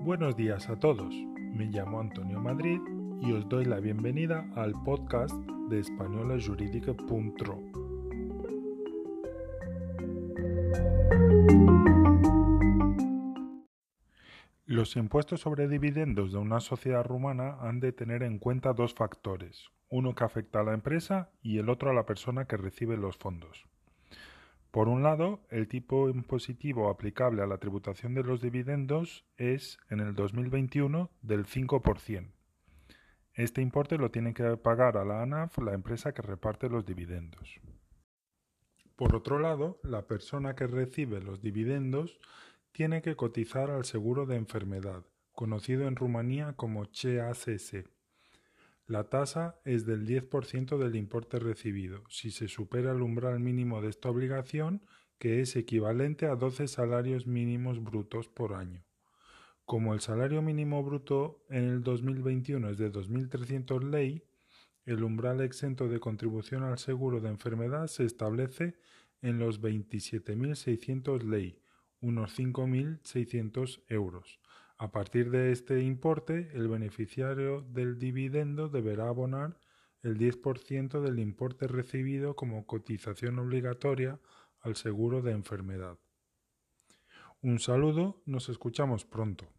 buenos días a todos. Me llamo Antonio Madrid y os doy la bienvenida al podcast de españolajurídica.ro. Los impuestos sobre dividendos de una sociedad rumana han de tener en cuenta dos factores, uno que afecta a la empresa y el otro a la persona que recibe los fondos. Por un lado, el tipo impositivo aplicable a la tributación de los dividendos es, en el 2021, del 5%. Este importe lo tiene que pagar a la ANAF la empresa que reparte los dividendos. Por otro lado, la persona que recibe los dividendos tiene que cotizar al seguro de enfermedad, conocido en Rumanía como CHACS. La tasa es del 10% del importe recibido, si se supera el umbral mínimo de esta obligación, que es equivalente a 12 salarios mínimos brutos por año. Como el salario mínimo bruto en el 2021 es de 2.300 ley, el umbral exento de contribución al seguro de enfermedad se establece en los 27.600 ley, unos 5.600 euros, a partir de este importe, el beneficiario del dividendo deberá abonar el 10% del importe recibido como cotización obligatoria al seguro de enfermedad. Un saludo, nos escuchamos pronto.